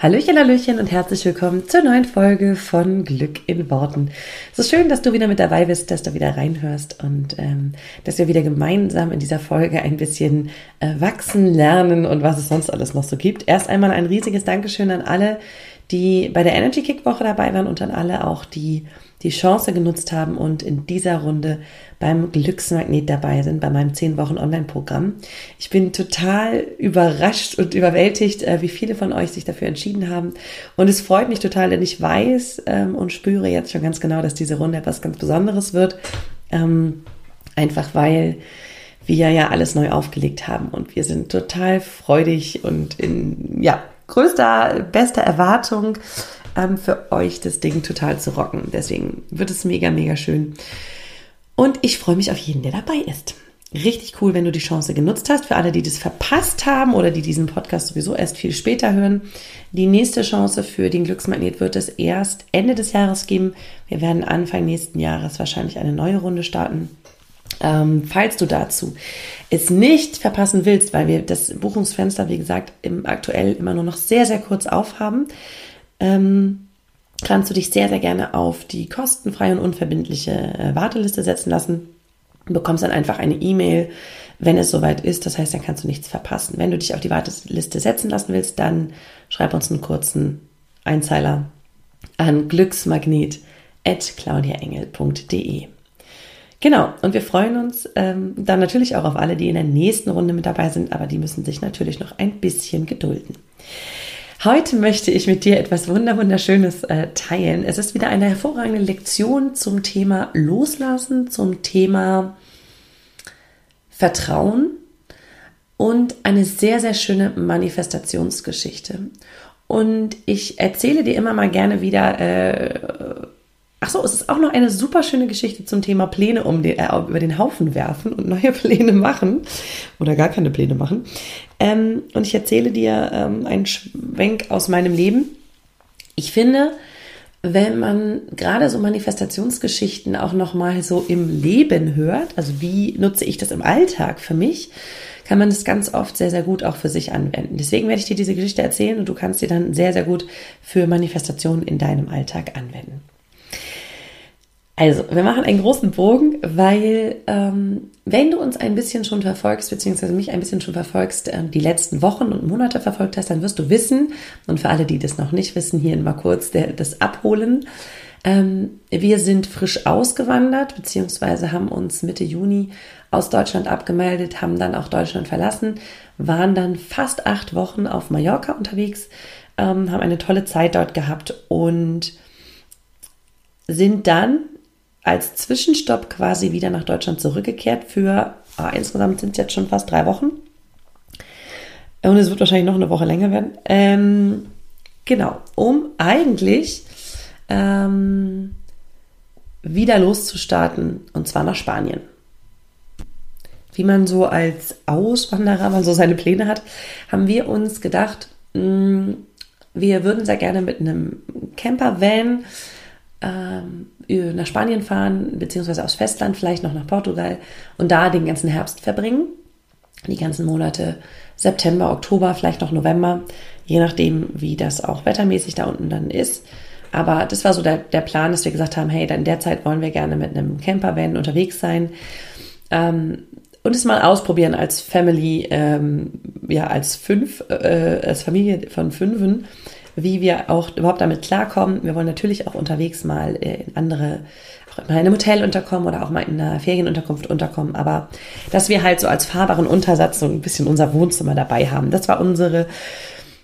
Hallöchen, Hallöchen und herzlich willkommen zur neuen Folge von Glück in Worten. Ist schön, dass du wieder mit dabei bist, dass du wieder reinhörst und ähm, dass wir wieder gemeinsam in dieser Folge ein bisschen äh, wachsen, lernen und was es sonst alles noch so gibt. Erst einmal ein riesiges Dankeschön an alle, die bei der Energy Kick Woche dabei waren und an alle auch, die die Chance genutzt haben und in dieser Runde beim Glücksmagnet dabei sind, bei meinem 10 Wochen Online-Programm. Ich bin total überrascht und überwältigt, äh, wie viele von euch sich dafür entschieden haben. Und es freut mich total, denn ich weiß ähm, und spüre jetzt schon ganz genau, dass diese Runde etwas ganz Besonderes wird. Ähm, einfach weil wir ja alles neu aufgelegt haben und wir sind total freudig und in, ja, größter, bester Erwartung ähm, für euch das Ding total zu rocken. Deswegen wird es mega, mega schön. Und ich freue mich auf jeden, der dabei ist. Richtig cool, wenn du die Chance genutzt hast. Für alle, die das verpasst haben oder die diesen Podcast sowieso erst viel später hören. Die nächste Chance für den Glücksmagnet wird es erst Ende des Jahres geben. Wir werden Anfang nächsten Jahres wahrscheinlich eine neue Runde starten. Ähm, falls du dazu es nicht verpassen willst, weil wir das Buchungsfenster, wie gesagt, im aktuell immer nur noch sehr, sehr kurz aufhaben, ähm, kannst du dich sehr, sehr gerne auf die kostenfreie und unverbindliche äh, Warteliste setzen lassen. Du bekommst dann einfach eine E-Mail, wenn es soweit ist. Das heißt, dann kannst du nichts verpassen. Wenn du dich auf die Warteliste setzen lassen willst, dann schreib uns einen kurzen Einzeiler an glücksmagnet.claudiaengel.de. Genau, und wir freuen uns ähm, dann natürlich auch auf alle, die in der nächsten Runde mit dabei sind, aber die müssen sich natürlich noch ein bisschen gedulden. Heute möchte ich mit dir etwas Wunderschönes äh, teilen. Es ist wieder eine hervorragende Lektion zum Thema Loslassen, zum Thema Vertrauen und eine sehr, sehr schöne Manifestationsgeschichte. Und ich erzähle dir immer mal gerne wieder äh, Ach so, es ist auch noch eine super schöne Geschichte zum Thema Pläne um den, äh, über den Haufen werfen und neue Pläne machen oder gar keine Pläne machen. Ähm, und ich erzähle dir ähm, einen Schwenk aus meinem Leben. Ich finde, wenn man gerade so Manifestationsgeschichten auch noch mal so im Leben hört, also wie nutze ich das im Alltag für mich, kann man das ganz oft sehr, sehr gut auch für sich anwenden. Deswegen werde ich dir diese Geschichte erzählen und du kannst sie dann sehr, sehr gut für Manifestationen in deinem Alltag anwenden. Also, wir machen einen großen Bogen, weil ähm, wenn du uns ein bisschen schon verfolgst, beziehungsweise mich ein bisschen schon verfolgst, äh, die letzten Wochen und Monate verfolgt hast, dann wirst du wissen, und für alle, die das noch nicht wissen, hier mal kurz der, das Abholen. Ähm, wir sind frisch ausgewandert, beziehungsweise haben uns Mitte Juni aus Deutschland abgemeldet, haben dann auch Deutschland verlassen, waren dann fast acht Wochen auf Mallorca unterwegs, ähm, haben eine tolle Zeit dort gehabt und sind dann als Zwischenstopp quasi wieder nach Deutschland zurückgekehrt für, ah, insgesamt sind es jetzt schon fast drei Wochen. Und es wird wahrscheinlich noch eine Woche länger werden. Ähm, genau, um eigentlich ähm, wieder loszustarten und zwar nach Spanien. Wie man so als Auswanderer mal so seine Pläne hat, haben wir uns gedacht, mh, mm, wir würden sehr gerne mit einem Camper-Van ähm, nach Spanien fahren, beziehungsweise aufs Festland, vielleicht noch nach Portugal und da den ganzen Herbst verbringen. Die ganzen Monate September, Oktober, vielleicht noch November, je nachdem, wie das auch wettermäßig da unten dann ist. Aber das war so der, der Plan, dass wir gesagt haben, hey, dann in der Zeit wollen wir gerne mit einem Campervan unterwegs sein. Ähm, und es mal ausprobieren als Family, ähm, ja, als fünf, äh, als Familie von Fünfen, wie wir auch überhaupt damit klarkommen. Wir wollen natürlich auch unterwegs mal äh, in andere, auch mal in einem Hotel unterkommen oder auch mal in einer Ferienunterkunft unterkommen, aber dass wir halt so als fahrbaren Untersatz so ein bisschen unser Wohnzimmer dabei haben. Das war unsere,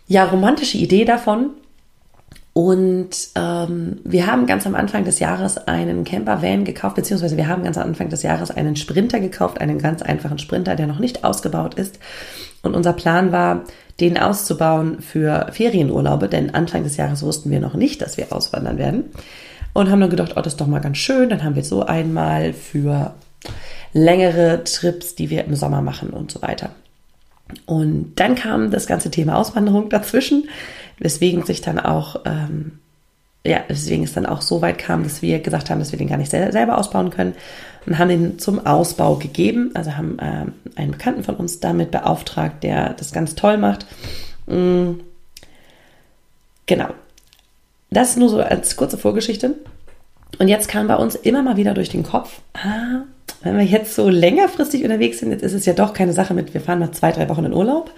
ja, romantische Idee davon. Und ähm, wir haben ganz am Anfang des Jahres einen Camper-Van gekauft, beziehungsweise wir haben ganz am Anfang des Jahres einen Sprinter gekauft, einen ganz einfachen Sprinter, der noch nicht ausgebaut ist. Und unser Plan war, den auszubauen für Ferienurlaube, denn Anfang des Jahres wussten wir noch nicht, dass wir auswandern werden. Und haben dann gedacht, oh, das ist doch mal ganz schön. Dann haben wir so einmal für längere Trips, die wir im Sommer machen und so weiter. Und dann kam das ganze Thema Auswanderung dazwischen weswegen sich dann auch, ähm, ja, weswegen es dann auch so weit kam, dass wir gesagt haben, dass wir den gar nicht selber ausbauen können und haben den zum Ausbau gegeben. Also haben ähm, einen Bekannten von uns damit beauftragt, der das ganz toll macht. Mhm. Genau. Das nur so als kurze Vorgeschichte. Und jetzt kam bei uns immer mal wieder durch den Kopf, ah, wenn wir jetzt so längerfristig unterwegs sind, jetzt ist es ja doch keine Sache mit, wir fahren mal zwei, drei Wochen in Urlaub,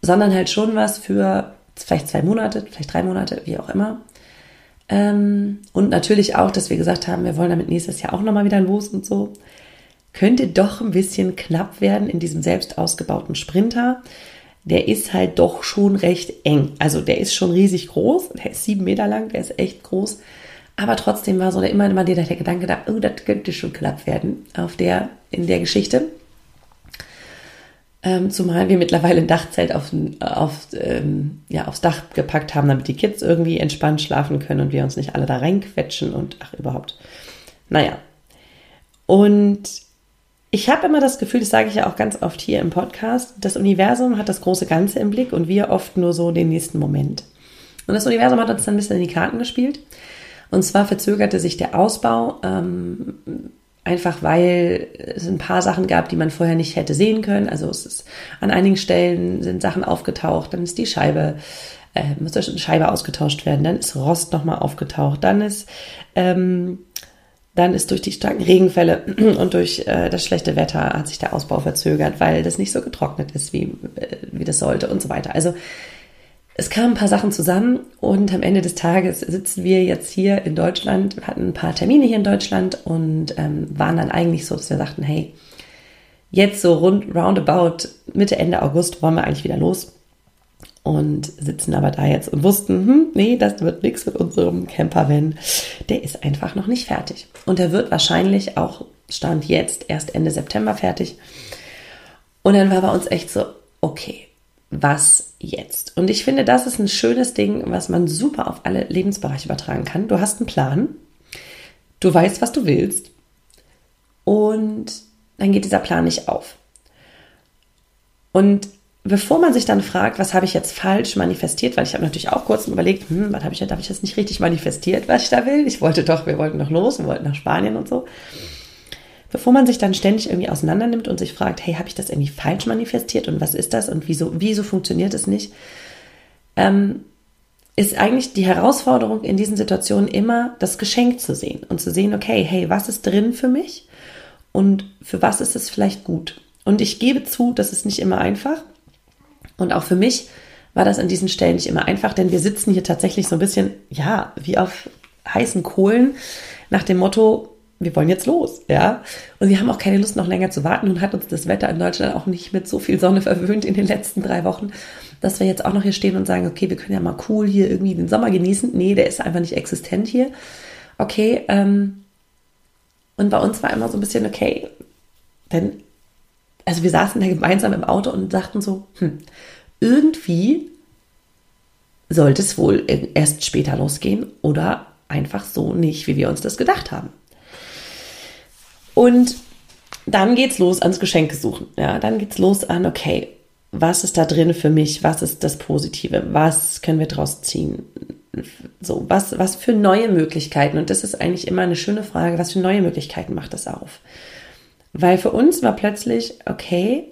sondern halt schon was für vielleicht zwei Monate, vielleicht drei Monate, wie auch immer. Ähm, und natürlich auch, dass wir gesagt haben, wir wollen damit nächstes Jahr auch nochmal wieder los und so. Könnte doch ein bisschen knapp werden in diesem selbst ausgebauten Sprinter. Der ist halt doch schon recht eng. Also der ist schon riesig groß. Der ist sieben Meter lang, der ist echt groß. Aber trotzdem war so immer, immer der, der Gedanke da, oh, das könnte schon knapp werden auf der, in der Geschichte. Ähm, zumal wir mittlerweile ein Dachzelt auf, auf, ähm, ja, aufs Dach gepackt haben, damit die Kids irgendwie entspannt schlafen können und wir uns nicht alle da reinquetschen und ach, überhaupt. Naja. Und ich habe immer das Gefühl, das sage ich ja auch ganz oft hier im Podcast, das Universum hat das große Ganze im Blick und wir oft nur so den nächsten Moment. Und das Universum hat uns dann ein bisschen in die Karten gespielt. Und zwar verzögerte sich der Ausbau ähm, Einfach weil es ein paar Sachen gab, die man vorher nicht hätte sehen können. Also es ist an einigen Stellen sind Sachen aufgetaucht, dann ist die Scheibe, äh, muss eine Scheibe ausgetauscht werden, dann ist Rost nochmal aufgetaucht, dann ist, ähm, dann ist durch die starken Regenfälle und durch äh, das schlechte Wetter hat sich der Ausbau verzögert, weil das nicht so getrocknet ist, wie, äh, wie das sollte und so weiter. Also es kamen ein paar Sachen zusammen und am Ende des Tages sitzen wir jetzt hier in Deutschland, wir hatten ein paar Termine hier in Deutschland und ähm, waren dann eigentlich so, dass wir sagten, hey, jetzt so rund roundabout Mitte, Ende August wollen wir eigentlich wieder los und sitzen aber da jetzt und wussten, hm, nee, das wird nichts mit unserem Camper-Van. Der ist einfach noch nicht fertig. Und der wird wahrscheinlich auch, Stand jetzt, erst Ende September fertig. Und dann war bei uns echt so, okay, was jetzt? Und ich finde, das ist ein schönes Ding, was man super auf alle Lebensbereiche übertragen kann. Du hast einen Plan, du weißt, was du willst und dann geht dieser Plan nicht auf. Und bevor man sich dann fragt, was habe ich jetzt falsch manifestiert, weil ich habe natürlich auch kurz überlegt, hm, was habe ich, habe ich das nicht richtig manifestiert, was ich da will? Ich wollte doch, wir wollten doch los, wir wollten nach Spanien und so bevor man sich dann ständig irgendwie auseinandernimmt und sich fragt, hey, habe ich das irgendwie falsch manifestiert und was ist das und wieso, wieso funktioniert es nicht, ähm, ist eigentlich die Herausforderung in diesen Situationen immer, das Geschenk zu sehen und zu sehen, okay, hey, was ist drin für mich und für was ist es vielleicht gut? Und ich gebe zu, das ist nicht immer einfach. Und auch für mich war das an diesen Stellen nicht immer einfach, denn wir sitzen hier tatsächlich so ein bisschen, ja, wie auf heißen Kohlen nach dem Motto, wir wollen jetzt los, ja. Und wir haben auch keine Lust, noch länger zu warten. Und hat uns das Wetter in Deutschland auch nicht mit so viel Sonne verwöhnt in den letzten drei Wochen, dass wir jetzt auch noch hier stehen und sagen, okay, wir können ja mal cool hier irgendwie den Sommer genießen. Nee, der ist einfach nicht existent hier. Okay, ähm, und bei uns war immer so ein bisschen, okay, denn, also wir saßen da gemeinsam im Auto und dachten so, hm, irgendwie sollte es wohl erst später losgehen oder einfach so nicht, wie wir uns das gedacht haben. Und dann geht's los ans Geschenke suchen. Ja, dann geht's los an, okay, was ist da drin für mich? Was ist das Positive? Was können wir draus ziehen? So, was, was für neue Möglichkeiten? Und das ist eigentlich immer eine schöne Frage. Was für neue Möglichkeiten macht das auf? Weil für uns war plötzlich, okay,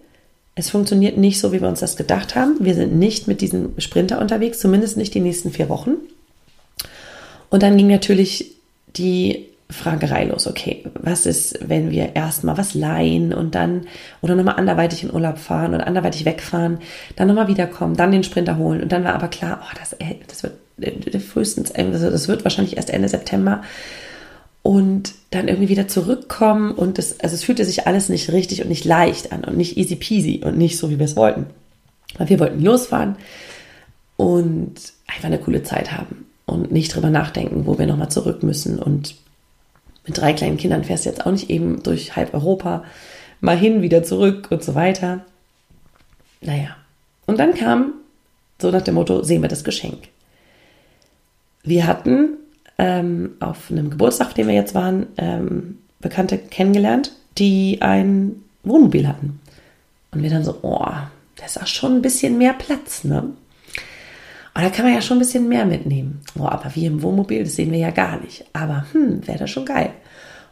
es funktioniert nicht so, wie wir uns das gedacht haben. Wir sind nicht mit diesem Sprinter unterwegs, zumindest nicht die nächsten vier Wochen. Und dann ging natürlich die Fragerei los. Okay, was ist, wenn wir erstmal was leihen und dann oder nochmal anderweitig in Urlaub fahren oder anderweitig wegfahren, dann nochmal wiederkommen, dann den Sprinter holen und dann war aber klar, oh, das, äh, das wird äh, frühestens, also das wird wahrscheinlich erst Ende September und dann irgendwie wieder zurückkommen und das, also es fühlte sich alles nicht richtig und nicht leicht an und nicht easy peasy und nicht so, wie wir es wollten. Weil wir wollten losfahren und einfach eine coole Zeit haben und nicht drüber nachdenken, wo wir nochmal zurück müssen und mit drei kleinen Kindern fährst du jetzt auch nicht eben durch halb Europa mal hin, wieder zurück und so weiter. Naja. Und dann kam so nach dem Motto, sehen wir das Geschenk. Wir hatten ähm, auf einem Geburtstag, auf dem wir jetzt waren, ähm, Bekannte kennengelernt, die ein Wohnmobil hatten. Und wir dann so, oh, da ist auch schon ein bisschen mehr Platz, ne? Und da kann man ja schon ein bisschen mehr mitnehmen. Oh, aber wie im Wohnmobil, das sehen wir ja gar nicht. Aber hm, wäre das schon geil.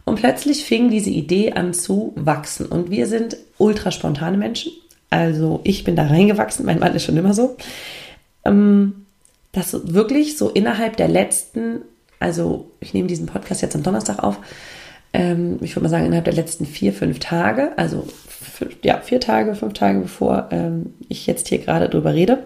Und plötzlich fing diese Idee an zu wachsen. Und wir sind ultra spontane Menschen. Also ich bin da reingewachsen, mein Mann ist schon immer so. Ähm, dass wirklich so innerhalb der letzten, also ich nehme diesen Podcast jetzt am Donnerstag auf, ähm, ich würde mal sagen innerhalb der letzten vier, fünf Tage, also ja, vier Tage, fünf Tage bevor ähm, ich jetzt hier gerade drüber rede,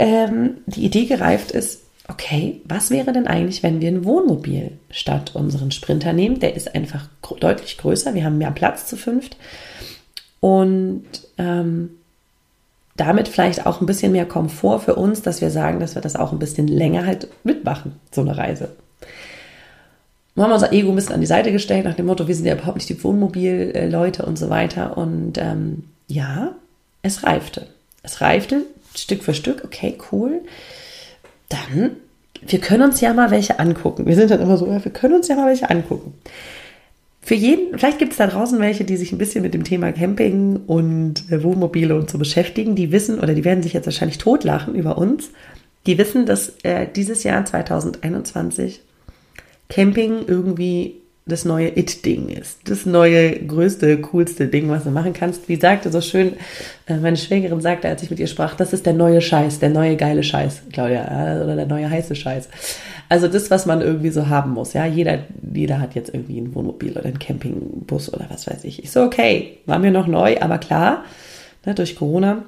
ähm, die Idee gereift ist, okay, was wäre denn eigentlich, wenn wir ein Wohnmobil statt unseren Sprinter nehmen? Der ist einfach deutlich größer, wir haben mehr Platz zu fünft und ähm, damit vielleicht auch ein bisschen mehr Komfort für uns, dass wir sagen, dass wir das auch ein bisschen länger halt mitmachen, so eine Reise. Wir haben unser Ego ein bisschen an die Seite gestellt, nach dem Motto, wir sind ja überhaupt nicht die Wohnmobil-Leute und so weiter. Und ähm, ja, es reifte. Es reifte Stück für Stück, okay, cool. Dann, wir können uns ja mal welche angucken. Wir sind dann immer so, ja, wir können uns ja mal welche angucken. Für jeden, vielleicht gibt es da draußen welche, die sich ein bisschen mit dem Thema Camping und äh, Wohnmobile und so beschäftigen, die wissen oder die werden sich jetzt wahrscheinlich totlachen über uns. Die wissen, dass äh, dieses Jahr 2021 Camping irgendwie das neue It-Ding ist. Das neue, größte, coolste Ding, was du machen kannst. Wie sagte so schön, äh, meine Schwägerin sagte, als ich mit ihr sprach, das ist der neue Scheiß, der neue geile Scheiß, Claudia, oder der neue heiße Scheiß. Also das, was man irgendwie so haben muss. Ja, jeder, jeder hat jetzt irgendwie ein Wohnmobil oder einen Campingbus oder was weiß ich. Ich so, okay, war mir noch neu, aber klar, ne, durch Corona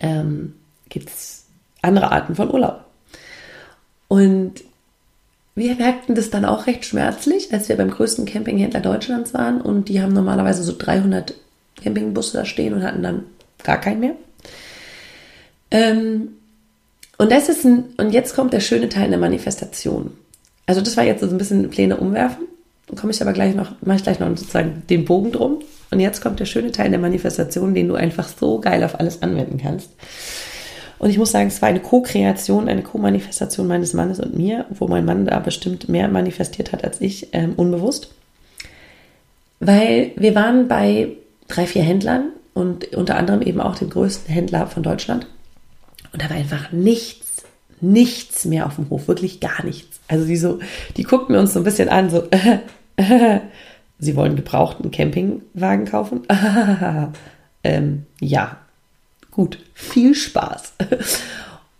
ähm, gibt es andere Arten von Urlaub. Und wir merkten das dann auch recht schmerzlich, als wir beim größten Campinghändler Deutschlands waren und die haben normalerweise so 300 Campingbusse da stehen und hatten dann gar keinen mehr. Ähm, und das ist ein, und jetzt kommt der schöne Teil der Manifestation. Also das war jetzt so ein bisschen Pläne umwerfen. Dann komme ich aber gleich noch, mache ich gleich noch sozusagen den Bogen drum. Und jetzt kommt der schöne Teil der Manifestation, den du einfach so geil auf alles anwenden kannst. Und ich muss sagen, es war eine Co-Kreation, eine Co-Manifestation meines Mannes und mir, wo mein Mann da bestimmt mehr manifestiert hat als ich, ähm, unbewusst. Weil wir waren bei drei, vier Händlern und unter anderem eben auch dem größten Händler von Deutschland. Und da war einfach nichts, nichts mehr auf dem Hof, wirklich gar nichts. Also die so, die guckten uns so ein bisschen an, so, äh, äh, sie wollen gebrauchten Campingwagen kaufen? ähm, ja, Gut, viel Spaß.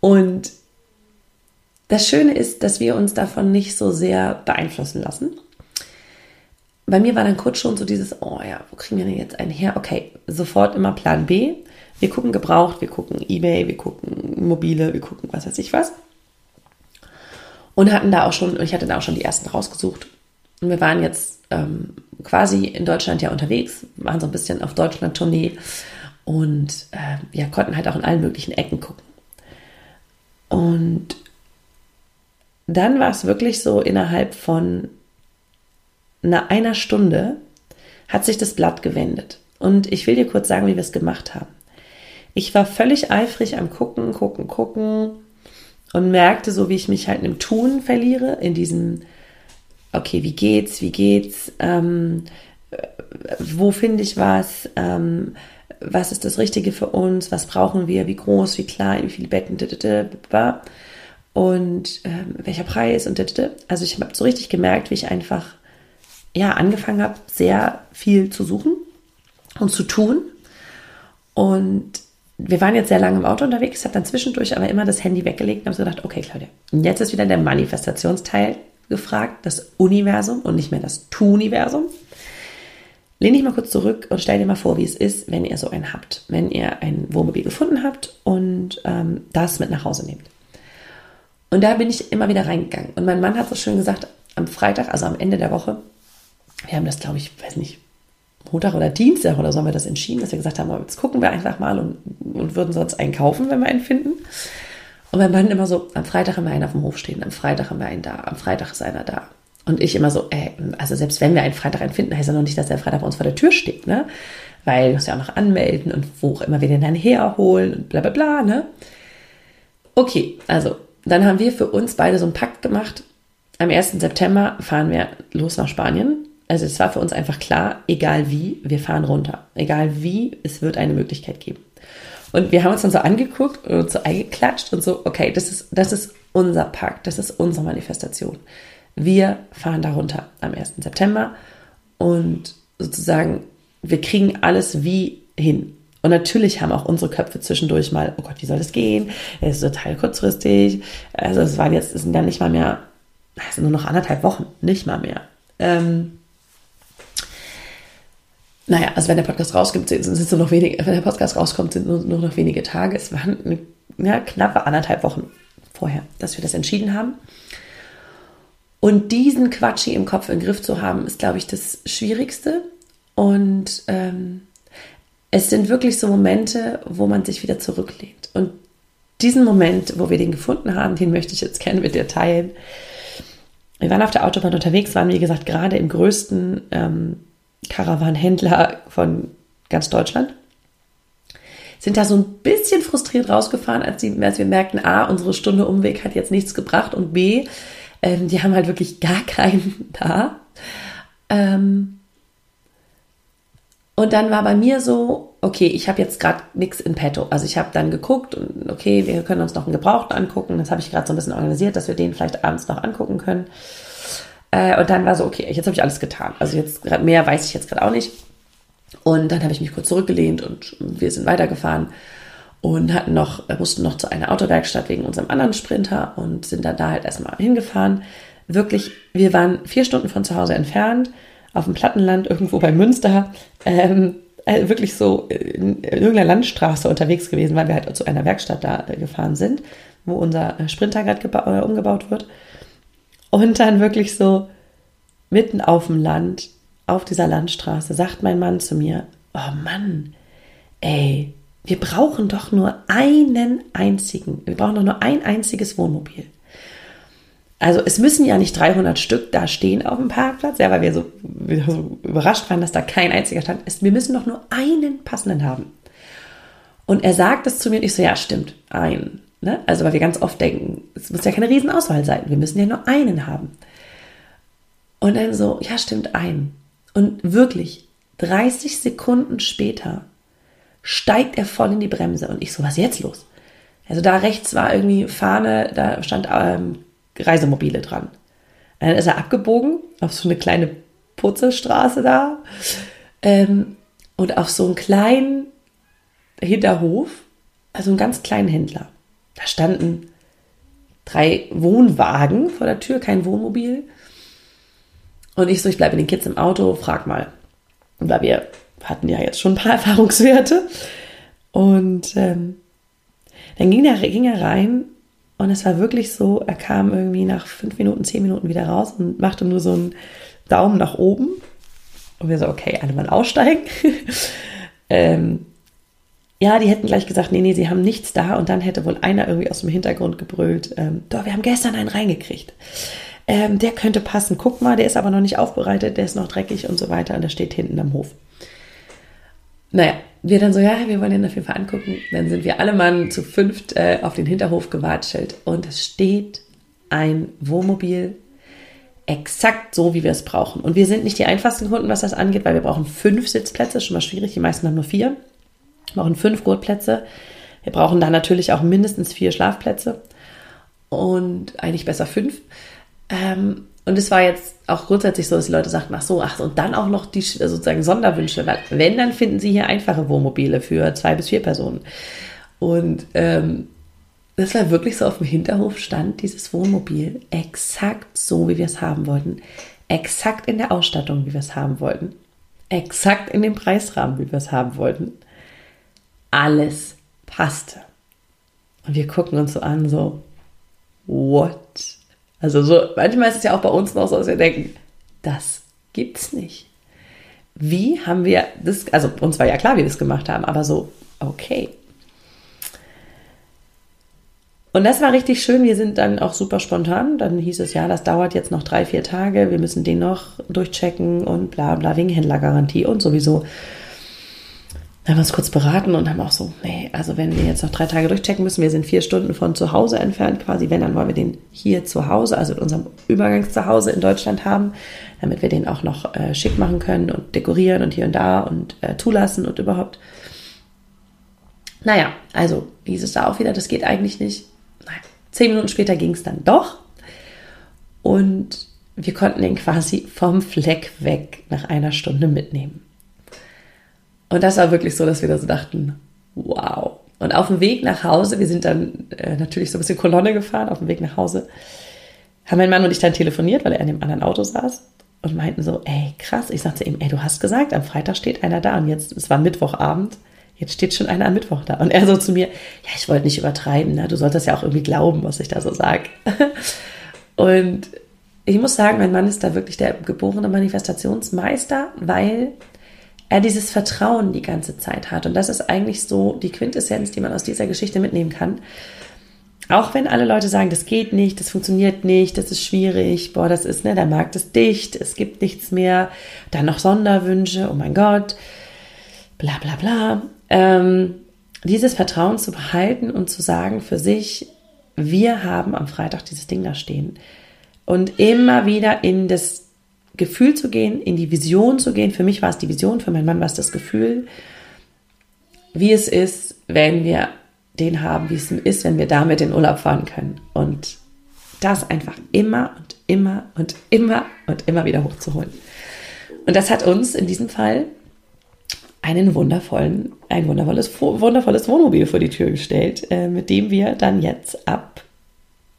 Und das Schöne ist, dass wir uns davon nicht so sehr beeinflussen lassen. Bei mir war dann kurz schon so dieses, oh ja, wo kriegen wir denn jetzt einen her? Okay, sofort immer Plan B. Wir gucken gebraucht, wir gucken eBay, wir gucken mobile, wir gucken was weiß ich was. Und hatten da auch schon, ich hatte da auch schon die ersten rausgesucht. Und wir waren jetzt ähm, quasi in Deutschland ja unterwegs, waren so ein bisschen auf Deutschland-Tournee und äh, ja, konnten halt auch in allen möglichen Ecken gucken. Und dann war es wirklich so, innerhalb von einer, einer Stunde hat sich das Blatt gewendet. Und ich will dir kurz sagen, wie wir es gemacht haben. Ich war völlig eifrig am Gucken, Gucken, Gucken und merkte so, wie ich mich halt im Tun verliere, in diesem, okay, wie geht's, wie geht's, ähm, wo finde ich was, ähm, was ist das Richtige für uns, was brauchen wir, wie groß, wie klein, wie viele Betten, und ähm, welcher Preis und also ich habe so richtig gemerkt, wie ich einfach ja angefangen habe, sehr viel zu suchen und zu tun. Und wir waren jetzt sehr lange im Auto unterwegs, habe dann zwischendurch aber immer das Handy weggelegt und habe so gedacht, okay Claudia, jetzt ist wieder der Manifestationsteil gefragt, das Universum und nicht mehr das Tu-Universum. Lehn dich mal kurz zurück und stell dir mal vor, wie es ist, wenn ihr so einen habt. Wenn ihr ein Wohnmobil gefunden habt und ähm, das mit nach Hause nehmt. Und da bin ich immer wieder reingegangen. Und mein Mann hat so schön gesagt, am Freitag, also am Ende der Woche, wir haben das, glaube ich, weiß nicht, Montag oder Dienstag oder so haben wir das entschieden, dass wir gesagt haben, jetzt gucken wir einfach mal und, und würden sonst einen kaufen, wenn wir einen finden. Und mein Mann immer so, am Freitag haben wir einen auf dem Hof stehen, am Freitag haben wir einen da, am Freitag ist einer da. Und ich immer so, ey, also selbst wenn wir einen Freitag einen finden, heißt ja noch nicht, dass der Freitag bei uns vor der Tür steht, ne? Weil wir uns ja auch noch anmelden und wo auch immer wir den dann herholen und bla bla bla, ne? Okay, also dann haben wir für uns beide so einen Pakt gemacht. Am 1. September fahren wir los nach Spanien. Also es war für uns einfach klar, egal wie, wir fahren runter. Egal wie, es wird eine Möglichkeit geben. Und wir haben uns dann so angeguckt und so eingeklatscht und so, okay, das ist, das ist unser Pakt, das ist unsere Manifestation. Wir fahren da runter am 1. September und sozusagen, wir kriegen alles wie hin. Und natürlich haben auch unsere Köpfe zwischendurch mal, oh Gott, wie soll das gehen? Es ist total kurzfristig. Also es waren jetzt, es sind ja nicht mal mehr, es sind nur noch anderthalb Wochen, nicht mal mehr. Ähm, naja, also wenn der Podcast rauskommt, sind es nur noch wenige, wenn der Podcast rauskommt, sind nur, nur noch wenige Tage. Es waren ja, knappe anderthalb Wochen vorher, dass wir das entschieden haben. Und diesen Quatschi im Kopf im Griff zu haben, ist, glaube ich, das Schwierigste. Und ähm, es sind wirklich so Momente, wo man sich wieder zurücklehnt. Und diesen Moment, wo wir den gefunden haben, den möchte ich jetzt gerne mit dir teilen. Wir waren auf der Autobahn unterwegs, waren wie gesagt gerade im größten ähm, von ganz Deutschland. Sind da so ein bisschen frustriert rausgefahren, als, die, als wir merkten, A, unsere Stunde Umweg hat jetzt nichts gebracht und B, ähm, die haben halt wirklich gar keinen da. Ähm, und dann war bei mir so, okay, ich habe jetzt gerade nichts in petto. Also ich habe dann geguckt und okay, wir können uns noch einen Gebrauchten angucken. Das habe ich gerade so ein bisschen organisiert, dass wir den vielleicht abends noch angucken können. Äh, und dann war so, okay, jetzt habe ich alles getan. Also jetzt mehr weiß ich jetzt gerade auch nicht. Und dann habe ich mich kurz zurückgelehnt und wir sind weitergefahren und hatten noch, äh, mussten noch zu einer Autowerkstatt wegen unserem anderen Sprinter und sind dann da halt erstmal hingefahren. Wirklich, wir waren vier Stunden von zu Hause entfernt, auf dem Plattenland, irgendwo bei Münster. Ähm, äh, wirklich so in irgendeiner Landstraße unterwegs gewesen, weil wir halt zu einer Werkstatt da äh, gefahren sind, wo unser Sprinter gerade umgebaut wird. Und dann wirklich so mitten auf dem Land, auf dieser Landstraße, sagt mein Mann zu mir, oh Mann, ey, wir brauchen doch nur einen einzigen, wir brauchen doch nur ein einziges Wohnmobil. Also es müssen ja nicht 300 Stück da stehen auf dem Parkplatz, ja, weil wir so, wir so überrascht waren, dass da kein einziger stand ist. Wir müssen doch nur einen passenden haben. Und er sagt es zu mir und ich so, ja, stimmt, einen. Ne? Also, weil wir ganz oft denken, es muss ja keine Riesenauswahl sein, wir müssen ja nur einen haben. Und dann so, ja, stimmt, einen. Und wirklich, 30 Sekunden später steigt er voll in die Bremse und ich so, was ist jetzt los? Also da rechts war irgendwie Fahne, da stand ähm, Reisemobile dran. Und dann ist er abgebogen auf so eine kleine Putzelstraße da ähm, und auf so einen kleinen Hinterhof, also einen ganz kleinen Händler. Da standen drei Wohnwagen vor der Tür, kein Wohnmobil. Und ich so, ich bleibe mit den Kids im Auto, frag mal. Und weil wir hatten ja jetzt schon ein paar Erfahrungswerte. Und ähm, dann ging er, ging er rein und es war wirklich so, er kam irgendwie nach fünf Minuten, zehn Minuten wieder raus und machte nur so einen Daumen nach oben. Und wir so, okay, alle mal aussteigen. ähm, ja, die hätten gleich gesagt, nee, nee, sie haben nichts da. Und dann hätte wohl einer irgendwie aus dem Hintergrund gebrüllt, ähm, doch, wir haben gestern einen reingekriegt. Ähm, der könnte passen. Guck mal, der ist aber noch nicht aufbereitet, der ist noch dreckig und so weiter. Und der steht hinten am Hof. Naja, wir dann so, ja, wir wollen den auf jeden Fall angucken. Dann sind wir alle Mann zu fünft äh, auf den Hinterhof gewatschelt und es steht ein Wohnmobil exakt so, wie wir es brauchen. Und wir sind nicht die einfachsten Kunden, was das angeht, weil wir brauchen fünf Sitzplätze, schon mal schwierig, die meisten haben nur vier. Wir brauchen fünf Gurtplätze. Wir brauchen dann natürlich auch mindestens vier Schlafplätze und eigentlich besser fünf. Ähm, und es war jetzt auch grundsätzlich so, dass die Leute sagten, ach so, ach, und dann auch noch die sozusagen Sonderwünsche, weil wenn, dann finden sie hier einfache Wohnmobile für zwei bis vier Personen. Und ähm, das war wirklich so auf dem Hinterhof stand dieses Wohnmobil exakt so, wie wir es haben wollten. Exakt in der Ausstattung, wie wir es haben wollten. Exakt in dem Preisrahmen, wie wir es haben wollten. Alles passte. Und wir gucken uns so an, so, what? Also so, manchmal ist es ja auch bei uns noch so, dass wir denken, das gibt's nicht. Wie haben wir das, also uns war ja klar, wie wir das gemacht haben, aber so, okay, und das war richtig schön. Wir sind dann auch super spontan. Dann hieß es, ja, das dauert jetzt noch drei, vier Tage. Wir müssen den noch durchchecken und bla bla wegen Händlergarantie und sowieso. Dann haben wir uns kurz beraten und haben auch so, nee, also wenn wir jetzt noch drei Tage durchchecken müssen, wir sind vier Stunden von zu Hause entfernt quasi, wenn, dann wollen wir den hier zu Hause, also in unserem Übergangszuhause in Deutschland haben, damit wir den auch noch äh, schick machen können und dekorieren und hier und da und äh, zulassen und überhaupt. Naja, also hieß es da auch wieder, das geht eigentlich nicht. Zehn Minuten später ging es dann doch. Und wir konnten ihn quasi vom Fleck weg nach einer Stunde mitnehmen. Und das war wirklich so, dass wir da so dachten, wow. Und auf dem Weg nach Hause, wir sind dann äh, natürlich so ein bisschen Kolonne gefahren, auf dem Weg nach Hause, haben mein Mann und ich dann telefoniert, weil er in dem anderen Auto saß und meinten so, ey, krass. Ich sagte ihm, ey, du hast gesagt, am Freitag steht einer da und jetzt, es war Mittwochabend, jetzt steht schon einer am Mittwoch da. Und er so zu mir, ja, ich wollte nicht übertreiben, ne? du solltest ja auch irgendwie glauben, was ich da so sage. Und ich muss sagen, mein Mann ist da wirklich der geborene Manifestationsmeister, weil er dieses Vertrauen die ganze Zeit hat. Und das ist eigentlich so die Quintessenz, die man aus dieser Geschichte mitnehmen kann. Auch wenn alle Leute sagen, das geht nicht, das funktioniert nicht, das ist schwierig, boah, das ist, ne, der Markt ist dicht, es gibt nichts mehr, dann noch Sonderwünsche, oh mein Gott, bla bla bla ähm, dieses Vertrauen zu behalten und zu sagen für sich, wir haben am Freitag dieses Ding da stehen. Und immer wieder in das Gefühl zu gehen, in die Vision zu gehen. Für mich war es die Vision, für meinen Mann war es das Gefühl, wie es ist, wenn wir den haben, wie es ist, wenn wir damit in Urlaub fahren können. Und das einfach immer und immer und immer und immer wieder hochzuholen. Und das hat uns in diesem Fall einen wundervollen, ein wundervolles, wundervolles Wohnmobil vor die Tür gestellt, äh, mit dem wir dann jetzt ab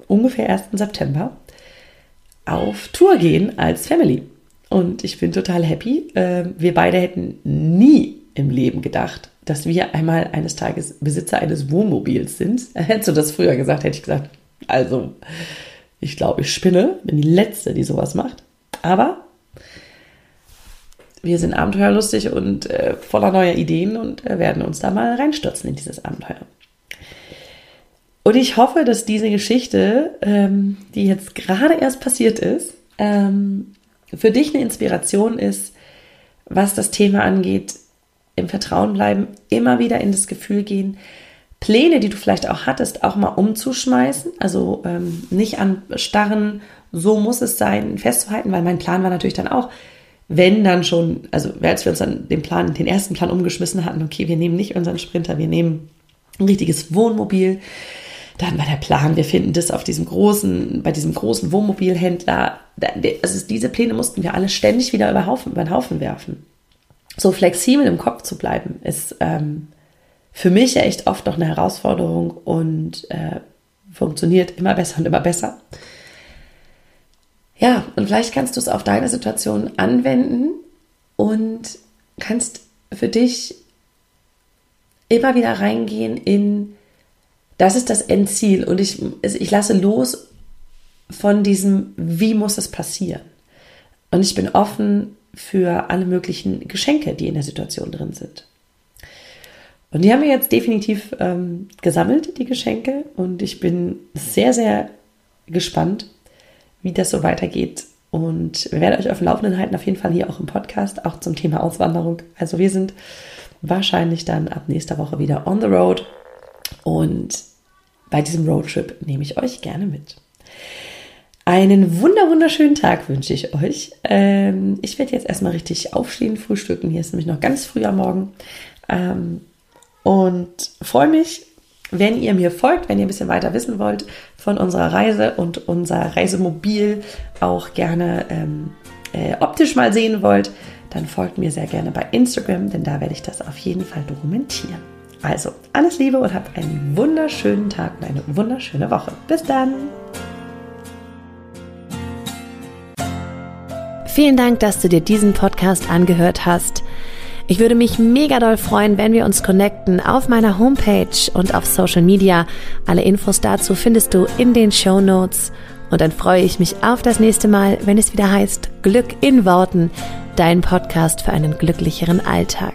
ungefähr 1. September auf Tour gehen als Family. Und ich bin total happy. Äh, wir beide hätten nie im Leben gedacht, dass wir einmal eines Tages Besitzer eines Wohnmobils sind. Hättest du das früher gesagt, hätte ich gesagt, also ich glaube, ich spinne, bin die Letzte, die sowas macht. Aber wir sind abenteuerlustig und äh, voller neuer Ideen und äh, werden uns da mal reinstürzen in dieses Abenteuer. Und ich hoffe, dass diese Geschichte, ähm, die jetzt gerade erst passiert ist, ähm, für dich eine Inspiration ist, was das Thema angeht, im Vertrauen bleiben, immer wieder in das Gefühl gehen, Pläne, die du vielleicht auch hattest, auch mal umzuschmeißen, also ähm, nicht an starren, so muss es sein, festzuhalten, weil mein Plan war natürlich dann auch, wenn dann schon, also als wir uns dann den Plan, den ersten Plan umgeschmissen hatten, okay, wir nehmen nicht unseren Sprinter, wir nehmen ein richtiges Wohnmobil. Dann war der Plan, wir finden das auf diesem großen, bei diesem großen Wohnmobilhändler. Also diese Pläne mussten wir alle ständig wieder über, Haufen, über den Haufen werfen. So flexibel im Kopf zu bleiben, ist ähm, für mich ja echt oft noch eine Herausforderung und äh, funktioniert immer besser und immer besser. Ja, und vielleicht kannst du es auf deine Situation anwenden und kannst für dich immer wieder reingehen in, das ist das Endziel und ich, ich lasse los von diesem, wie muss es passieren? Und ich bin offen für alle möglichen Geschenke, die in der Situation drin sind. Und die haben wir jetzt definitiv ähm, gesammelt, die Geschenke. Und ich bin sehr, sehr gespannt, wie das so weitergeht. Und wir werden euch auf dem Laufenden halten, auf jeden Fall hier auch im Podcast, auch zum Thema Auswanderung. Also wir sind wahrscheinlich dann ab nächster Woche wieder on the road. Und bei diesem Roadtrip nehme ich euch gerne mit. Einen wunder wunderschönen Tag wünsche ich euch. Ähm, ich werde jetzt erstmal richtig aufstehen, frühstücken. Hier ist nämlich noch ganz früh am Morgen. Ähm, und freue mich wenn ihr mir folgt, wenn ihr ein bisschen weiter wissen wollt von unserer Reise und unser Reisemobil auch gerne ähm, äh, optisch mal sehen wollt, dann folgt mir sehr gerne bei Instagram, denn da werde ich das auf jeden Fall dokumentieren. Also, alles Liebe und hab einen wunderschönen Tag und eine wunderschöne Woche. Bis dann! Vielen Dank, dass du dir diesen Podcast angehört hast. Ich würde mich mega doll freuen, wenn wir uns connecten auf meiner Homepage und auf Social Media. Alle Infos dazu findest du in den Show Notes. Und dann freue ich mich auf das nächste Mal, wenn es wieder heißt Glück in Worten, dein Podcast für einen glücklicheren Alltag.